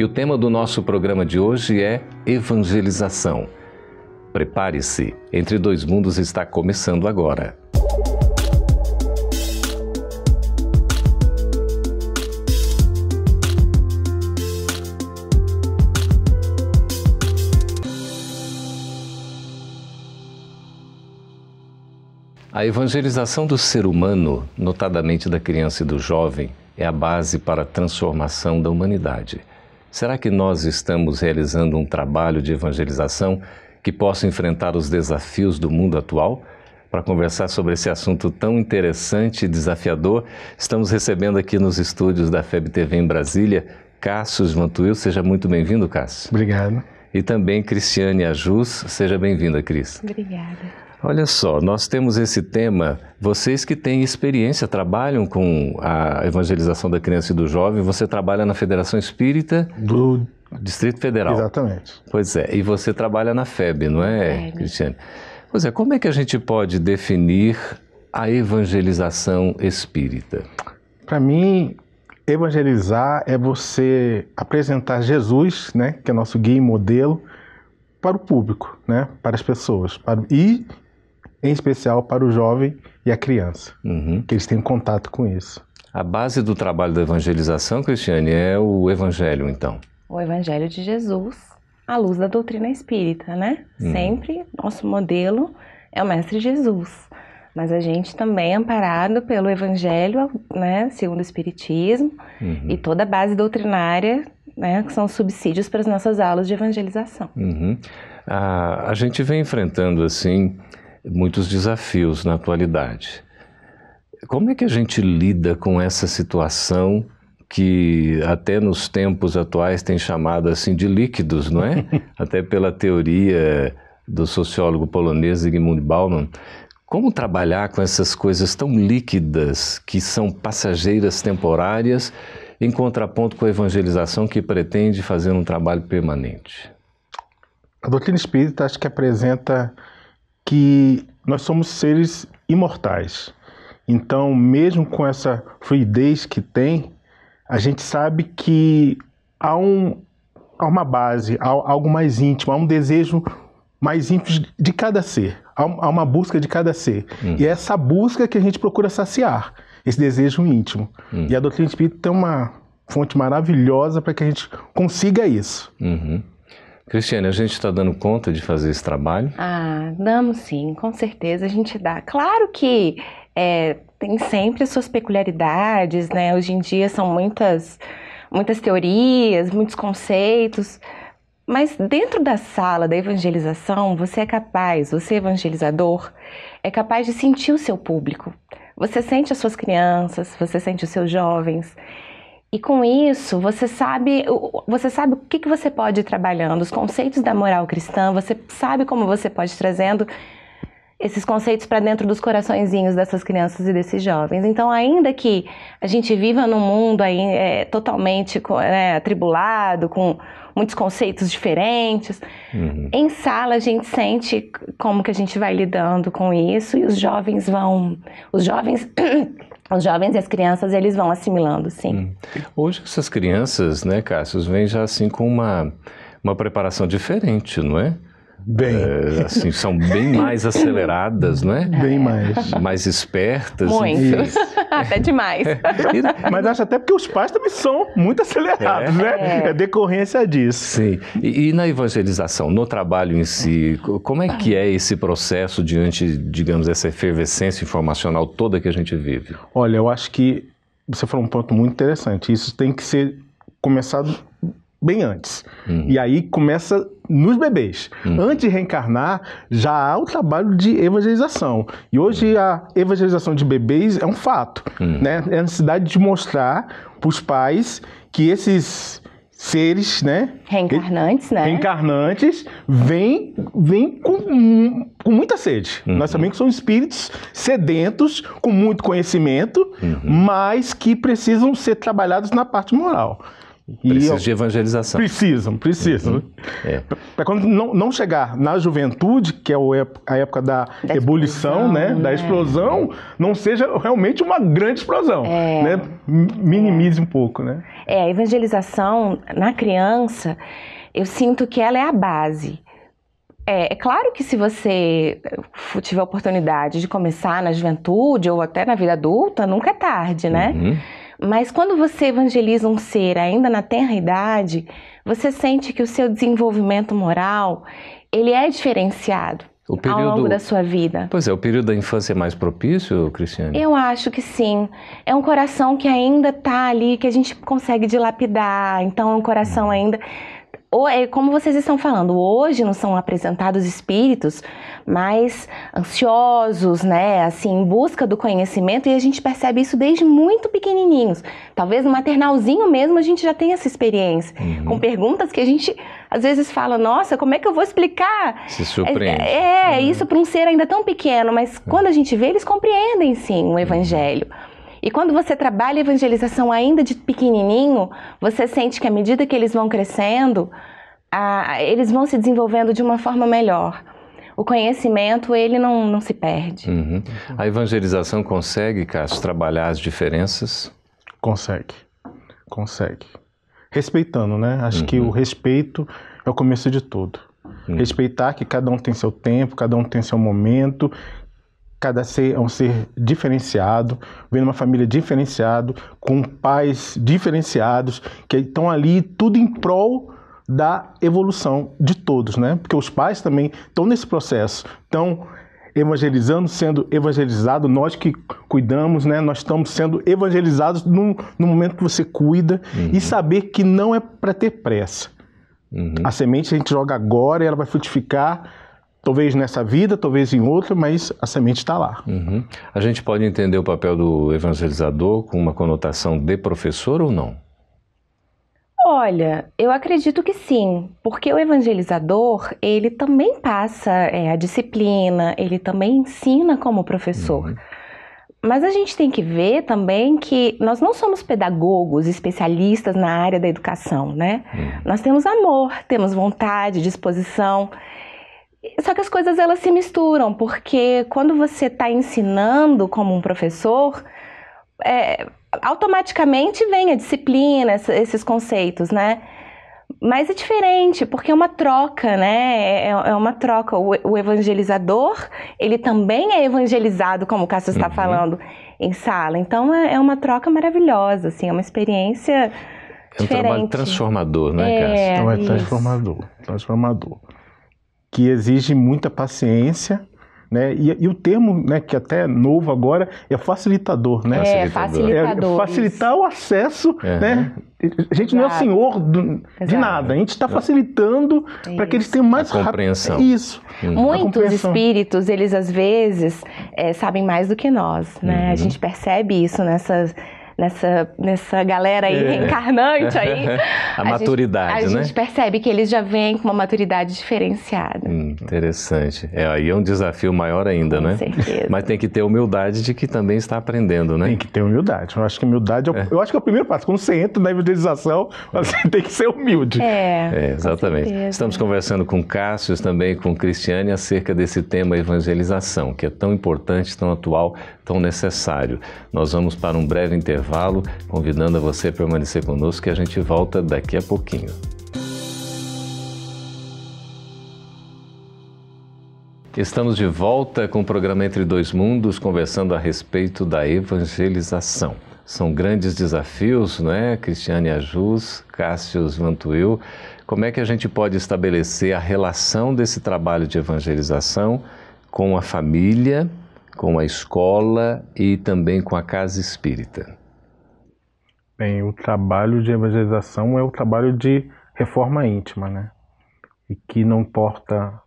e o tema do nosso programa de hoje é evangelização. Prepare-se, Entre Dois Mundos está começando agora. A evangelização do ser humano, notadamente da criança e do jovem, é a base para a transformação da humanidade. Será que nós estamos realizando um trabalho de evangelização que possa enfrentar os desafios do mundo atual? Para conversar sobre esse assunto tão interessante e desafiador, estamos recebendo aqui nos estúdios da FEB TV em Brasília Cássio Vantuil. Seja muito bem-vindo, Cássio. Obrigado. E também Cristiane Ajus. Seja bem-vinda, Cris. Obrigada. Olha só, nós temos esse tema. Vocês que têm experiência, trabalham com a evangelização da criança e do jovem. Você trabalha na Federação Espírita do Distrito Federal. Exatamente. Pois é. E você trabalha na FEB, não é, FEB. Cristiane? Pois é. Como é que a gente pode definir a evangelização espírita? Para mim, evangelizar é você apresentar Jesus, né, que é nosso guia e modelo, para o público, né, para as pessoas, para e em especial para o jovem e a criança, uhum. que eles tenham contato com isso. A base do trabalho da evangelização, Cristiane, é o Evangelho, então. O Evangelho de Jesus, à luz da doutrina espírita, né? Uhum. Sempre nosso modelo é o Mestre Jesus. Mas a gente também é amparado pelo Evangelho, né, segundo o Espiritismo, uhum. e toda a base doutrinária, né, que são subsídios para as nossas aulas de evangelização. Uhum. A, a gente vem enfrentando, assim, muitos desafios na atualidade. Como é que a gente lida com essa situação que até nos tempos atuais tem chamado assim de líquidos, não é? até pela teoria do sociólogo polonês Zygmunt Bauman. Como trabalhar com essas coisas tão líquidas que são passageiras temporárias em contraponto com a evangelização que pretende fazer um trabalho permanente? A doutrina espírita acho que apresenta que nós somos seres imortais. Então, mesmo com essa fluidez que tem, a gente sabe que há, um, há uma base, há algo mais íntimo, há um desejo mais íntimo de cada ser, há uma busca de cada ser. Uhum. E é essa busca que a gente procura saciar, esse desejo íntimo. Uhum. E a doutrina espírita tem uma fonte maravilhosa para que a gente consiga isso. Uhum. Cristiane, a gente está dando conta de fazer esse trabalho? Ah, damos sim, com certeza a gente dá. Claro que é, tem sempre suas peculiaridades, né? Hoje em dia são muitas, muitas teorias, muitos conceitos, mas dentro da sala da evangelização, você é capaz, você evangelizador, é capaz de sentir o seu público. Você sente as suas crianças, você sente os seus jovens. E com isso, você sabe, você sabe o que, que você pode ir trabalhando, os conceitos da moral cristã, você sabe como você pode ir trazendo esses conceitos para dentro dos coraçõezinhos dessas crianças e desses jovens. Então, ainda que a gente viva num mundo aí é, totalmente é, atribulado, com muitos conceitos diferentes, uhum. em sala a gente sente como que a gente vai lidando com isso e os jovens vão, os jovens os jovens e as crianças eles vão assimilando, sim. Hum. Hoje essas crianças, né, Cássio, vêm já assim com uma, uma preparação diferente, não é? Bem. É, assim, são bem mais aceleradas, não é? Bem mais. Mais espertas. Muito. até demais. Mas acho até porque os pais também são muito acelerados, é. né? É. é decorrência disso. Sim. E, e, na evangelização, no trabalho em si, como é que é esse processo diante, digamos, essa efervescência informacional toda que a gente vive? Olha, eu acho que você falou um ponto muito interessante. Isso tem que ser começado bem antes. Uhum. E aí começa nos bebês. Uhum. Antes de reencarnar, já há o trabalho de evangelização. E hoje a evangelização de bebês é um fato. Uhum. Né? É a necessidade de mostrar para os pais que esses seres, né? Reencarnantes, né? Reencarnantes, vêm vem com, com muita sede. Uhum. Nós também somos espíritos sedentos, com muito conhecimento, Uhum. mas que precisam ser trabalhados na parte moral. E Precisa de evangelização. Precisam, precisam. É. Para quando não, não chegar na juventude, que é a época da, Da ebulição, explosão, né, da né? explosão, não seja realmente uma grande explosão, É. né? Minimize um pouco, né? É, a evangelização na criança, eu sinto que ela é a base. É, é claro que se você tiver a oportunidade de começar na juventude ou até na vida adulta, nunca é tarde, né? Uhum. Mas quando você evangeliza um ser ainda na tenra idade, você sente que o seu desenvolvimento moral, ele é diferenciado O ao longo período. da sua vida. Pois é, o período da infância é mais propício, Cristiane? Eu acho que sim. É um coração que ainda tá ali, que a gente consegue dilapidar. Então, é um coração ainda. Ou é como vocês estão falando, hoje não são apresentados espíritos mais ansiosos, né? Assim, em busca do conhecimento, e a gente percebe isso desde muito pequenininhos. Talvez no maternalzinho mesmo a gente já tenha essa experiência. Uhum. Com perguntas que a gente às vezes fala, nossa, como é que eu vou explicar? Se surpreende. É, é, isso para um ser ainda tão pequeno, mas quando a gente vê, eles compreendem sim o evangelho. E quando você trabalha a evangelização ainda de pequenininho, você sente que à medida que eles vão crescendo, a- eles vão se desenvolvendo de uma forma melhor. O conhecimento, ele não, não se perde. Uhum. A evangelização consegue, Cássio, trabalhar as diferenças? Consegue, consegue. Respeitando, né? Acho que Uhum. o respeito é o começo de tudo. Uhum. Respeitar que cada um tem seu tempo, cada um tem seu momento, cada ser é um ser diferenciado, vem numa família diferenciado, com pais diferenciados, que estão ali tudo em prol da evolução de todos, né? Porque os pais também estão nesse processo, estão evangelizando, sendo evangelizado, nós que cuidamos, né? Nós estamos sendo evangelizados no, no momento que você cuida e saber que não é para ter pressa. Uhum. A semente a gente joga agora e ela vai frutificar, talvez nessa vida, talvez em outra, mas a semente está lá. Uhum. A gente pode entender o papel do evangelizador com uma conotação de professor ou não? Olha, eu acredito que sim, porque o evangelizador, ele também passa é, a disciplina, ele também ensina como professor. Uhum. Mas a gente tem que ver também que nós não somos pedagogos especialistas na área da educação, né? Uhum. Nós temos amor, temos vontade, disposição. Só que as coisas elas se misturam, porque quando você está ensinando como um professor, é, automaticamente vem a disciplina, esses conceitos, né? Mas é diferente, porque é uma troca, né? É, é uma troca. O, o evangelizador, ele também é evangelizado, como o Cássio está Uhum. falando, em sala. Então é, é uma troca maravilhosa, assim, é uma experiência É um trabalho diferente. transformador, né, É. Cássio? Então é isso. transformador, transformador. Que exige muita paciência, né? E, e o termo, né, que até é novo agora, é facilitador, né? É, Facilitador. facilitador. É facilitar o acesso, Uhum. né? A gente não é o Exato. senhor do- de Exato. nada, a gente está facilitando para que eles tenham mais A compreensão. rápido- Isso. Uhum. Muitos compreensão. espíritos, eles às vezes é, sabem mais do que nós, né? Uhum. A gente percebe isso nessa, nessa, nessa galera aí É. reencarnante aí. A gente- maturidade, a né? gente percebe que eles já vêm com uma maturidade diferenciada. Hum, interessante. É, aí é um desafio maior ainda, com né? certeza. Mas tem que ter humildade de que também está aprendendo, né? Tem que ter humildade. Eu acho que humildade é, o- eu acho que é o primeiro passo. Quando você entra na evangelização, você tem que ser humilde. É, É, exatamente. certeza. Estamos conversando com Cássio, também com Cristiane, acerca desse tema evangelização, que é tão importante, tão atual, tão necessário. Nós vamos para um breve intervalo, convidando a você a permanecer conosco, que a gente volta daqui a pouquinho. Estamos de volta com o programa Entre Dois Mundos, conversando a respeito da evangelização. São grandes desafios, não é? Cristiane Ajus, Cássio Vantuil. Como é que a gente pode estabelecer a relação desse trabalho de evangelização com a família, com a escola e também com a casa espírita? Bem, o trabalho de evangelização é o trabalho de reforma íntima, né? E que não importa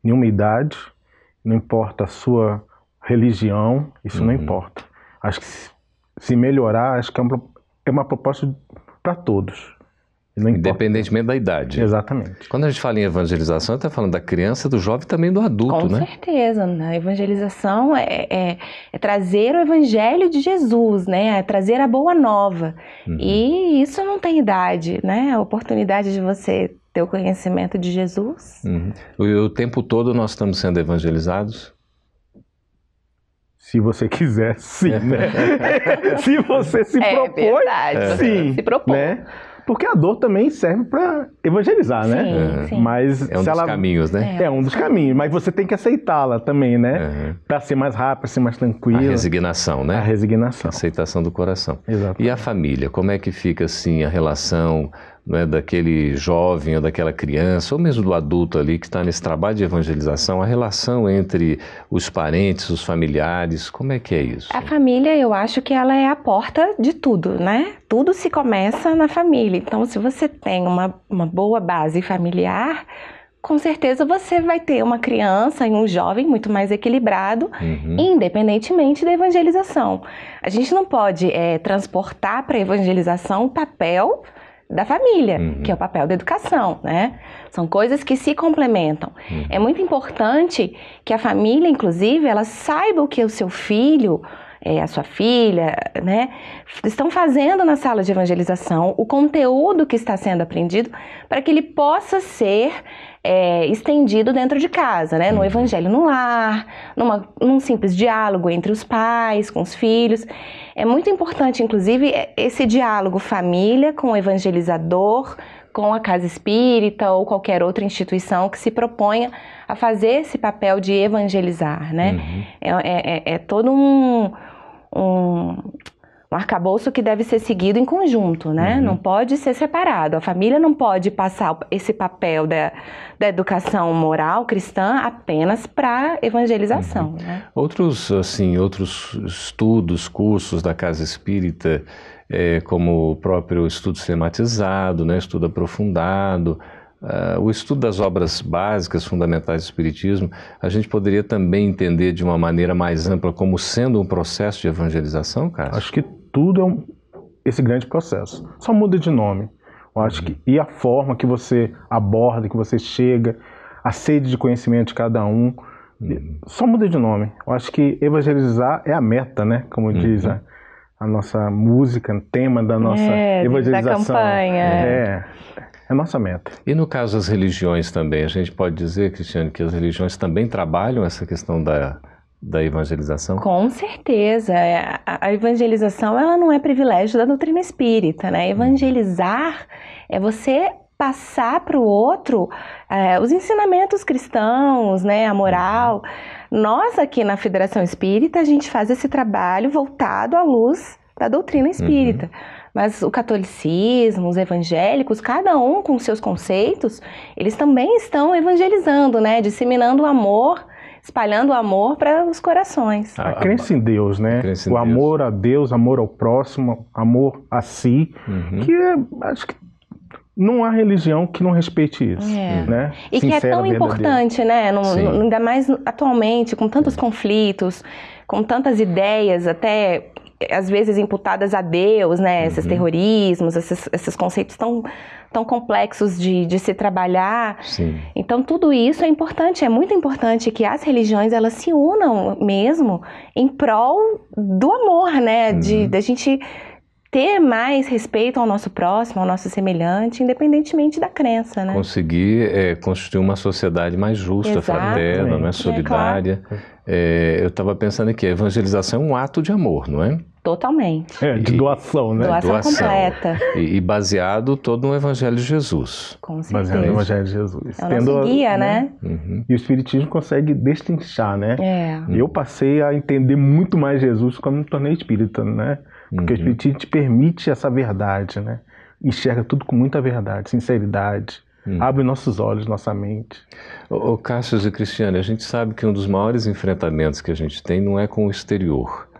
nenhuma idade, não importa a sua religião, isso não Uhum. importa. Acho que se- melhorar, acho que é é uma proposta para todos. Independentemente da idade. Exatamente. Quando a gente fala em evangelização, está falando da criança, do jovem e também do adulto, Com né? certeza. A evangelização é, é, é, trazer o evangelho de Jesus, né? É trazer a boa nova. Uhum. E isso não tem idade, né? A oportunidade de você ter o conhecimento de Jesus. Uhum. O, o tempo todo nós estamos sendo evangelizados? Se você quiser, sim, né? se você se é, propõe, verdade, sim, se propõe. né? Porque a dor também serve para evangelizar, sim, né? Sim. Mas é um dos ela... caminhos, né? É. é um dos caminhos, mas você tem que aceitá-la também, né? Uhum. Para ser mais rápido, ser mais tranquilo. A resignação, né? A resignação. A aceitação do coração. Exato. E a família, como é que fica assim a relação né, daquele jovem ou daquela criança, ou mesmo do adulto ali que está nesse trabalho de evangelização, a relação entre os parentes, os familiares, como é que é isso? A família, eu acho que ela é a porta de tudo, né? Tudo se começa na família. Então, se você tem uma, uma boa base familiar, com certeza você vai ter uma criança e um jovem muito mais equilibrado, uhum. independentemente da evangelização. A gente não pode é, transportar para a evangelização o papel da família, uhum. que é o papel da educação, né? São coisas que se complementam. Uhum. É muito importante que a família, inclusive, ela saiba o que o seu filho, é, a sua filha, né, estão fazendo na sala de evangelização, o conteúdo que está sendo aprendido, para que ele possa ser é, estendido dentro de casa, né? No uhum. evangelho no lar, numa, num simples diálogo entre os pais, com os filhos. É muito importante, inclusive, esse diálogo família com o evangelizador, com a casa espírita ou qualquer outra instituição que se proponha a fazer esse papel de evangelizar, né? Uhum. É, é, é, é todo um, um um arcabouço que deve ser seguido em conjunto, né? Uhum. Não pode ser separado. A família não pode passar esse papel da, da educação moral cristã apenas para evangelização, uhum. né? Outros, assim, outros estudos, cursos da Casa Espírita, é, como o próprio estudo sistematizado, né? Estudo aprofundado, Uh, o estudo das obras básicas, fundamentais do Espiritismo, a gente poderia também entender de uma maneira mais ampla como sendo um processo de evangelização, Cássio? Acho que tudo é um, esse grande processo. Só muda de nome. Eu acho que e a forma que você aborda, que você chega, a sede de conhecimento de cada um, uhum. só muda de nome. Eu acho que evangelizar é a meta, né? Como uhum. diz a, a, nossa música, tema da nossa é, evangelização. Da campanha. É. É a nossa meta. E no caso das religiões também, a gente pode dizer, Cristiane, que as religiões também trabalham essa questão da, da evangelização? Com certeza. É, a evangelização ela não é privilégio da doutrina espírita, né? Evangelizar é você passar para o outro é, os ensinamentos cristãos, né, a moral. Nós aqui na Federação Espírita a gente faz esse trabalho voltado à luz da doutrina espírita. Uhum. Mas o catolicismo, os evangélicos, cada um com seus conceitos, eles também estão evangelizando, né, disseminando o amor espalhando o amor para os corações. A, crença em Deus, né? o amor Deus. a Deus, amor ao próximo, amor a si, uhum. que é, acho que não há religião que não respeite isso, é. né? E Sincera, que é tão importante, né? No, no, ainda mais atualmente, com tantos conflitos, com tantas ideias, até às vezes imputadas a Deus, né? Esses uhum. terrorismos, esses, esses conceitos tão tão complexos de, de se trabalhar. Sim. Então tudo isso é importante, é muito importante que as religiões elas se unam mesmo em prol do amor, né? Uhum. De da gente ter mais respeito ao nosso próximo, ao nosso semelhante, independentemente da crença, né? Conseguir é, construir uma sociedade mais justa, Exato. fraterna, né? solidária. É, claro. é, eu estava pensando aqui, a evangelização é um ato de amor, não é? Totalmente. É, de doação, né? Doação, doação. completa. E, e, baseado todo no Evangelho de Jesus. Com certeza. Baseado no Evangelho de Jesus. É o Tendo, guia, né? né? Uhum. E o Espiritismo consegue destrinchar, né? É. Eu passei a entender muito mais Jesus quando me tornei espírita, né? Porque uhum. o Espiritismo te permite essa verdade, né? Enxerga tudo com muita verdade, sinceridade. Uhum. Abre nossos olhos, nossa mente. Ô, ô Cássio e Cristiane, a gente sabe que um dos maiores enfrentamentos que a gente tem não é com o exterior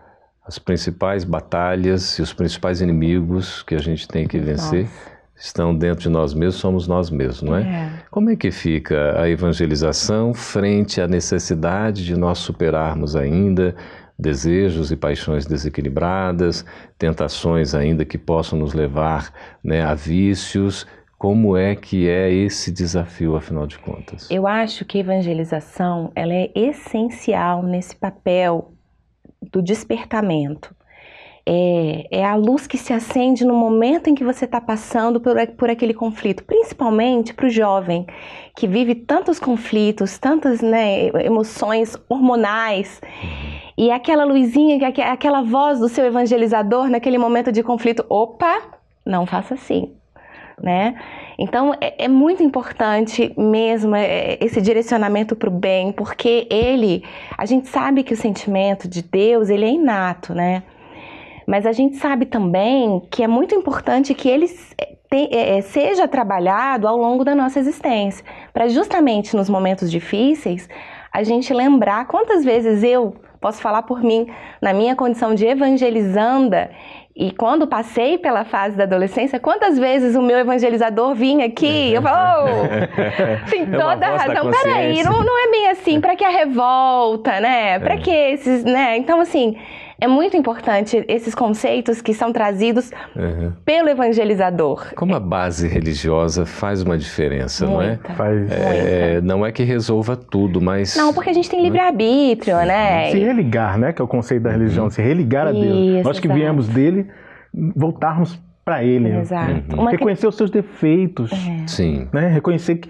as principais batalhas e os principais inimigos que a gente tem que vencer Nossa. estão dentro de nós mesmos, somos nós mesmos, não é? é? Como é que fica a evangelização frente à necessidade de nós superarmos ainda desejos e paixões desequilibradas, tentações ainda que possam nos levar né, a vícios? Como é que é esse desafio, afinal de contas? Eu acho que a evangelização ela é essencial nesse papel do despertamento. É, é, a luz que se acende no momento em que você está passando por, por aquele conflito, principalmente para o jovem que vive tantos conflitos, tantas né, emoções hormonais. E aquela luzinha, aquela voz do seu evangelizador naquele momento de conflito, opa, não faça assim né? Então é, é muito importante mesmo é, esse direcionamento para o bem, porque ele, a gente sabe que o sentimento de Deus ele é inato, né? Mas a gente sabe também que é muito importante que ele te, é, é, seja trabalhado ao longo da nossa existência, para justamente nos momentos difíceis a gente lembrar quantas vezes eu posso falar por mim, na minha condição de evangelizanda, e quando passei pela fase da adolescência, quantas vezes o meu evangelizador vinha aqui? Eu falo, oh, tem é toda a razão. Peraí, não, não é bem assim, para que a revolta, né? Para é. que esses, né? Então, assim, é muito importante esses conceitos que são trazidos uhum. pelo evangelizador. Como a base religiosa faz uma diferença, Muita. não é? Faz. É, não é que resolva tudo, mas. Não, porque a gente tem livre-arbítrio, né? Se religar, né? Que é o conceito da religião, uhum. se religar a Deus. Isso, Nós que exato. viemos dele, voltarmos para ele. Exato. Uhum. Reconhecer os seus defeitos. É. Sim. Né? Reconhecer que.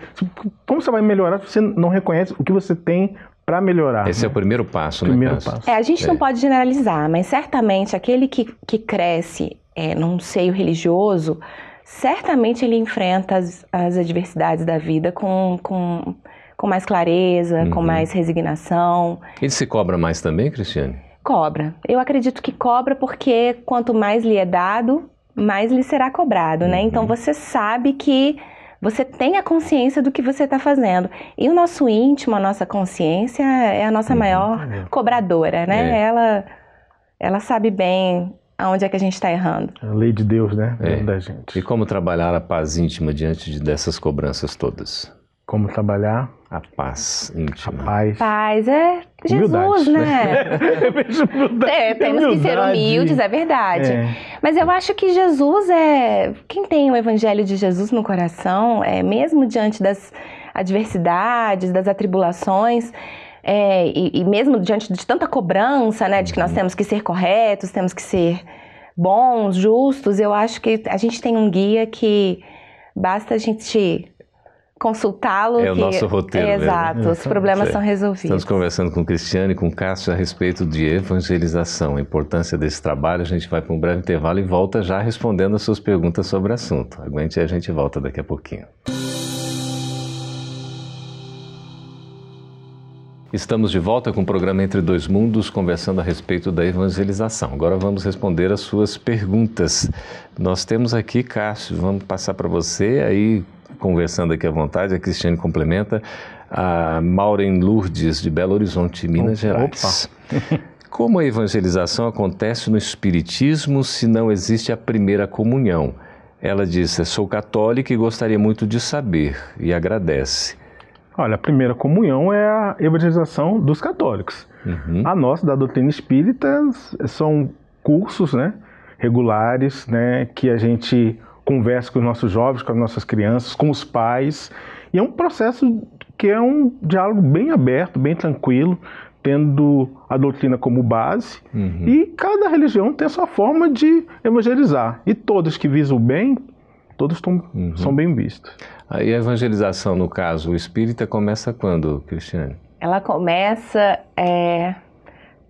Como você vai melhorar se você não reconhece o que você tem para melhorar. Esse né? é o primeiro passo, né, primeiro Passo. É, a gente é. não pode generalizar, mas certamente aquele que, que cresce é, num seio religioso, certamente ele enfrenta as, as adversidades da vida com, com, com mais clareza, uhum. com mais resignação. Ele se cobra mais também, Cristiane? Cobra. Eu acredito que cobra porque quanto mais lhe é dado, mais lhe será cobrado, né? Então uhum. você sabe que você tem a consciência do que você está fazendo. E o nosso íntimo, a nossa consciência, é a nossa uhum. maior é. cobradora, né? É. Ela, ela sabe bem aonde é que a gente está errando. A lei de Deus, né? É. Da gente. E como trabalhar a paz íntima diante de, dessas cobranças todas? Como trabalhar a paz íntima. A paz. Paz é Jesus, humildade, né? é, temos humildade. que ser humildes, é verdade. É. Mas eu acho que Jesus é. Quem tem o evangelho de Jesus no coração, é mesmo diante das adversidades, das atribulações, é, e, e, mesmo diante de tanta cobrança, né, de que nós uhum. temos que ser corretos, temos que ser bons, justos, eu acho que a gente tem um guia que basta a gente consultá-lo. É que... o nosso roteiro. É, exato, os problemas são resolvidos. Estamos conversando com Cristiane e com Cássio a respeito de evangelização, a importância desse trabalho. A gente vai para um breve intervalo e volta já respondendo as suas perguntas sobre o assunto. Aguente e a gente volta daqui a pouquinho. Estamos de volta com o programa Entre Dois Mundos, conversando a respeito da evangelização. Agora vamos responder as suas perguntas. Nós temos aqui, Cássio, vamos passar para você aí conversando aqui à vontade, a Cristiane complementa, a Maureen Lourdes, de Belo Horizonte, Minas Gerais. Como a evangelização acontece no Espiritismo se não existe a primeira comunhão? Ela disse: Sou católica e gostaria muito de saber, e agradece. Olha, a primeira comunhão é a evangelização dos católicos. Uhum. A nossa, da doutrina espírita, são cursos né, regulares né, que a gente conversa com os nossos jovens, com as nossas crianças, com os pais. E é um processo que é um diálogo bem aberto, bem tranquilo, tendo a doutrina como base. Uhum. E cada religião tem a sua forma de evangelizar. E todos que visam o bem, todos tão, uhum. são bem vistos. Aí a evangelização, no caso, o espírita começa quando, Cristiane? Ela começa. É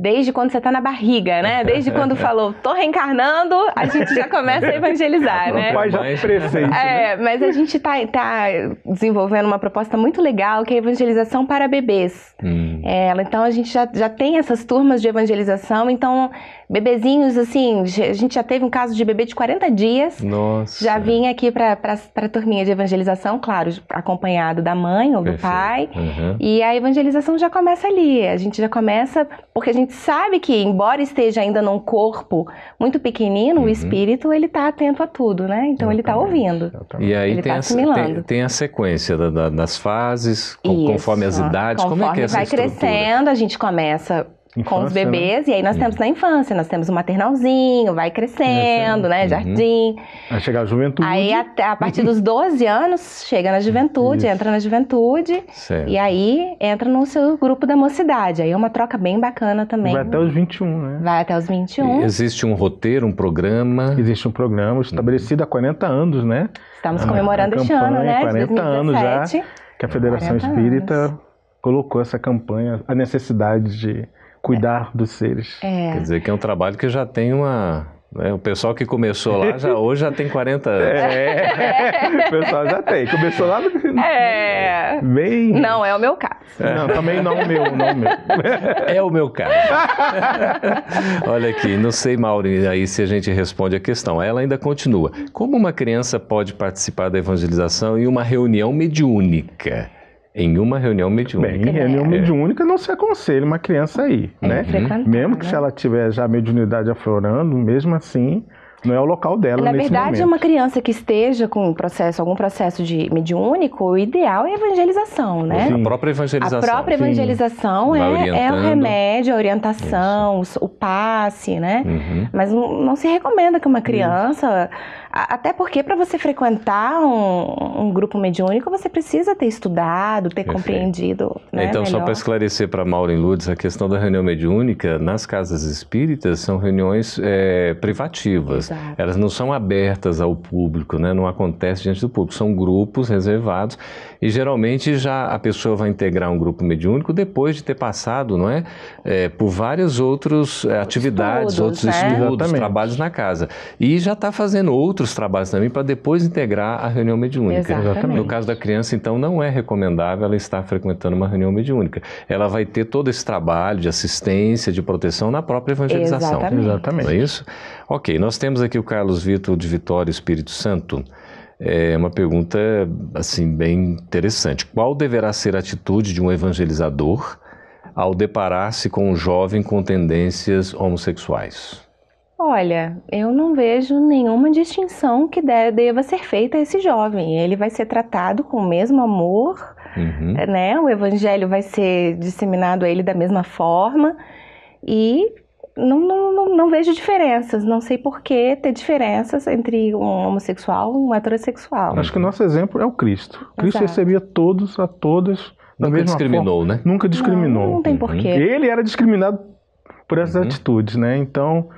desde quando você está na barriga, né? Desde quando falou, tô reencarnando, a gente já começa a evangelizar, né? O pai já presente. É, né? mas a gente está tá desenvolvendo uma proposta muito legal que é a evangelização para bebês. Hum. É, então a gente já, já tem essas turmas de evangelização, então bebezinhos, assim, a gente já teve um caso de bebê de 40 dias. Nossa. Já vinha aqui para a turminha de evangelização, claro, acompanhado da mãe ou Perfeito. do pai. Uhum. E a evangelização já começa ali. A gente já começa, porque a gente sabe que, embora esteja ainda num corpo muito pequenino, uhum. o espírito ele está atento a tudo, né? Então ele está ouvindo. E aí ele tem, tá a, tem, tem, a sequência da, da, das fases, Isso. conforme as idades. Conforme Como é que é essa vai crescendo, a gente começa com os Infância, né? bebês, e aí nós temos na infância, nós temos o maternalzinho, vai crescendo, né? Uhum. Jardim. Aí chegar a juventude. Aí até a partir dos 12 anos chega na juventude, Isso. entra na juventude, Certo. e aí entra no seu grupo da mocidade. Aí é uma troca bem bacana também. Vai até os 21, né? Vai até os 21. Existe um roteiro, um programa. Existe um programa estabelecido há 40 anos, né? Estamos a- comemorando a este ano, campanha, né? de 40 anos já. 2017. Que a Federação 40 Espírita colocou essa campanha, a necessidade de cuidar dos seres. É. Quer dizer que é um trabalho que já tem uma. né, o pessoal que começou lá já, hoje já tem 40 anos. É, o pessoal já tem. Começou lá no... É. bem. Não é o meu caso. Não, também não o meu, não o meu. É o meu caso. Olha aqui, não sei, Mauri, aí se a gente responde a questão. Ela ainda continua. Como uma criança pode participar da evangelização em uma reunião mediúnica? Em uma reunião mediúnica. Bem, em reunião É. mediúnica não se aconselha uma criança aí, É né? Mesmo que né? se ela tiver já a mediunidade aflorando, mesmo assim, não é o local dela Na nesse verdade, momento. uma criança que esteja com um processo, algum processo de mediúnico, o ideal é a evangelização, né? Sim. A própria evangelização. A própria Sim. evangelização é, é o remédio, a orientação, o, o passe, né? Uhum. Mas não, não se recomenda que uma criança. a- Até porque para você frequentar um, um grupo mediúnico, você precisa ter estudado, ter Perfeito. compreendido. Né, então, só melhor. para esclarecer para Maureen Lourdes, a questão da reunião mediúnica, nas casas espíritas, são reuniões é, privativas. Exato. Elas não são abertas ao público, né? não acontece diante do público. São grupos reservados e geralmente já a pessoa vai integrar um grupo mediúnico depois de ter passado não é, é, por várias outras é, atividades, Estudos, outros né? estudos, Exatamente. trabalhos na casa. E já está fazendo outros trabalhos também para depois integrar a reunião mediúnica. Exatamente. No caso da criança, então, não é recomendável ela estar frequentando uma reunião mediúnica. Ela vai ter todo esse trabalho de assistência, de proteção na própria evangelização. Exatamente. Exatamente. Não é isso? Ok, nós temos aqui o Carlos Vitor de Vitória Espírito Santo. É uma pergunta, assim, bem interessante. Qual deverá ser a atitude de um evangelizador ao deparar-se com um jovem com tendências homossexuais? Olha, eu não vejo nenhuma distinção que de- deva ser feita a esse jovem. Ele vai ser tratado com o mesmo amor, Uhum. né? O evangelho vai ser disseminado a ele da mesma forma e não, não, não, não vejo diferenças. Não sei por que ter diferenças entre um homossexual e um heterossexual. Acho que o nosso exemplo é o Cristo. Cristo Exato. recebia todos, a todas, da Nunca mesma discriminou, né? forma. Nunca discriminou. Não, não tem Uhum. porquê. Ele era discriminado por essas Uhum. atitudes, né? Então,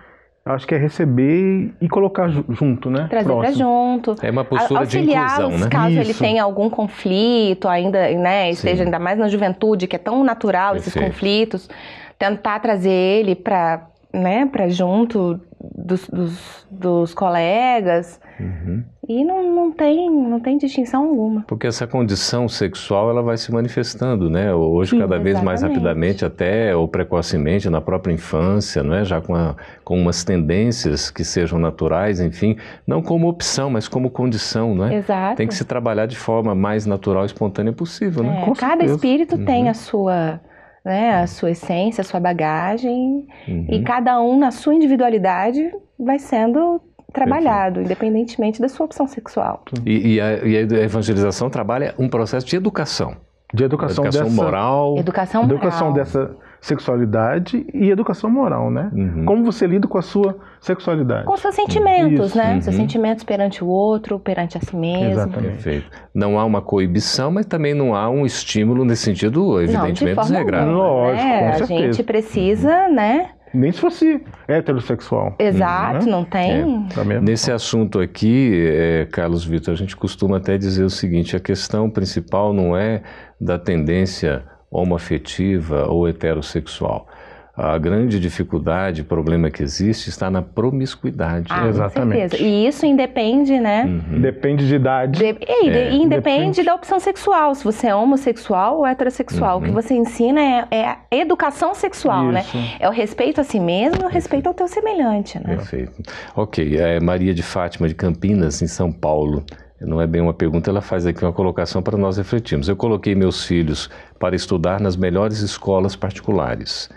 acho que é receber e colocar ju- junto, né? Trazer pra Próximo. junto. É uma postura de inclusão, né? caso ele Isso. tenha algum conflito ainda, né, esteja Sim. ainda mais na juventude, que é tão natural esses Perfeito. conflitos, tentar trazer ele para né, para junto dos, dos, dos colegas Uhum. e não, não tem não tem distinção alguma. Porque essa condição sexual ela vai se manifestando, né? Hoje Sim, cada vez mais rapidamente, até ou precocemente na própria infância, não é? Já com, a- com umas tendências que sejam naturais, enfim, não como opção, mas como condição, não é? Exato. Tem que se trabalhar de forma mais natural e espontânea possível, né? É, cada certeza. espírito tem Uhum. a sua né, a sua essência, a sua bagagem Uhum. e cada um na sua individualididade vai sendo trabalhado, independentemente da sua opção sexual. E, e a, e a evangelização trabalha um processo de educação, De educação, educação dessa, moral. Educação moral. educação dessa sexualidade e educação moral, né? Uhum. Como você lida com a sua sexualidade. Com seus sentimentos, Isso. né? Uhum. Seus sentimentos perante o outro, perante a si mesmo. Exatamente. Perfeito. Não há uma coibição, mas também não há um estímulo nesse sentido, Não, de evidentemente, forma desregrado. alguma, Lógico, né? com A certeza. gente precisa, né? Nem se fosse heterossexual. Exato, Uhum. não tem. Tá mesmo? Nesse assunto aqui, eh, Carlos Vitor, a gente costuma até dizer o seguinte: a questão principal não é da tendência homoafetiva ou heterossexual. A grande dificuldade, problema que existe está na promiscuidade. Ah, Exatamente. com certeza. E isso independe, né? Uhum. Depende de idade. De- e, de- É, e independe depende. da opção sexual, se você é homossexual ou heterossexual. O que Uhum. você ensina é, é a educação sexual, né? Isso. É o respeito a si mesmo e o respeito ao teu semelhante, né? Perfeito. Ok, é Maria de Fátima de Campinas, em São Paulo. Não é bem uma pergunta, ela faz aqui uma colocação para nós refletirmos. Eu coloquei meus filhos para estudar nas melhores escolas particulares,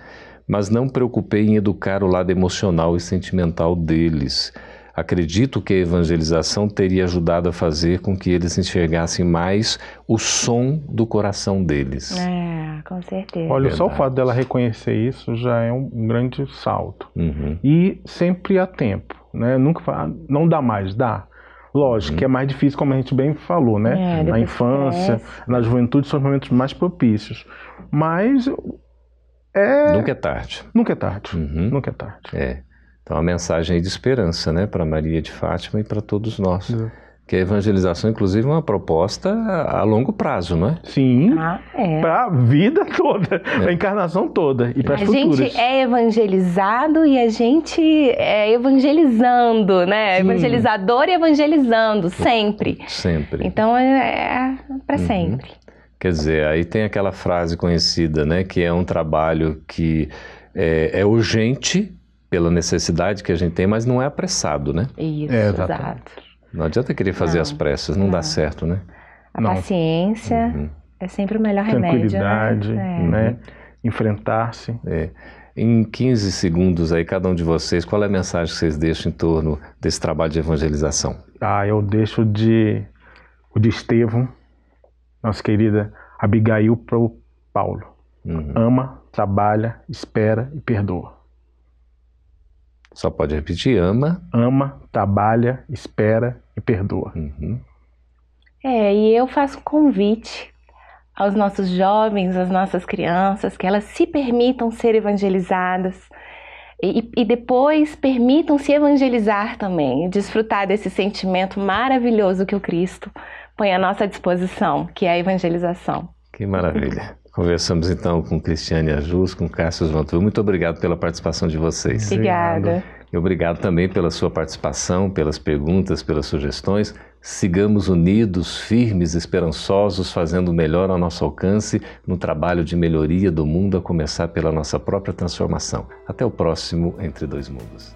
mas não preocupei em educar o lado emocional e sentimental deles. acredito que a evangelização teria ajudado a fazer com que eles enxergassem mais o som do coração deles. É, com certeza. Olha, Verdade. só o fato dela reconhecer isso já é um grande salto. Uhum. E sempre a tempo, né? Nunca não dá mais, dá. Lógico Uhum. que é mais difícil, como a gente bem falou, É, né? depois na infância, na juventude são os momentos mais propícios. Mas é Nunca é tarde. nunca é tarde. Uhum. Nunca é tarde. É. Então, a mensagem aí de esperança, né, para Maria de Fátima e para todos nós. Exato. Que a evangelização, inclusive, é uma proposta a longo prazo, não é? Sim, Ah, é. para a vida toda, a encarnação toda e para as A futuras. gente é evangelizado e a gente é evangelizando, né? Sim. Evangelizador e evangelizando, sempre. Sempre. Então é, é para Uhum. sempre. Quer dizer, aí tem aquela frase conhecida, né, que é um trabalho que é, é urgente pela necessidade que a gente tem, mas não é apressado, né? Isso, É, exato. Não adianta querer fazer Não, as pressas, não, dá não. certo, né? A Não. paciência Uhum. é sempre o melhor remédio. Tranquilidade, Né? É. né? Enfrentar-se. É. Em 15 segundos aí, cada um de vocês, qual é a mensagem que vocês deixam em torno desse trabalho de evangelização? Ah, eu deixo de o de Estevão, nossa querida Abigail para o Paulo. Uhum. Ama, trabalha, espera e perdoa. Só pode repetir, ama. Ama, trabalha, espera e perdoa. Uhum. É, e eu faço um convite aos nossos jovens, às nossas crianças, que elas se permitam ser evangelizadas e, e depois permitam se evangelizar também, desfrutar desse sentimento maravilhoso que o Cristo põe à nossa disposição, que é a evangelização. Que maravilha. Conversamos então com Cristiane Ajus, com Cássio Vantur. Muito obrigado pela participação de vocês. Obrigada. E obrigado também pela sua participação, pelas perguntas, pelas sugestões. Sigamos unidos, firmes, esperançosos, fazendo o melhor ao nosso alcance no trabalho de melhoria do mundo, a começar pela nossa própria transformação. Até o próximo Entre Dois Mundos.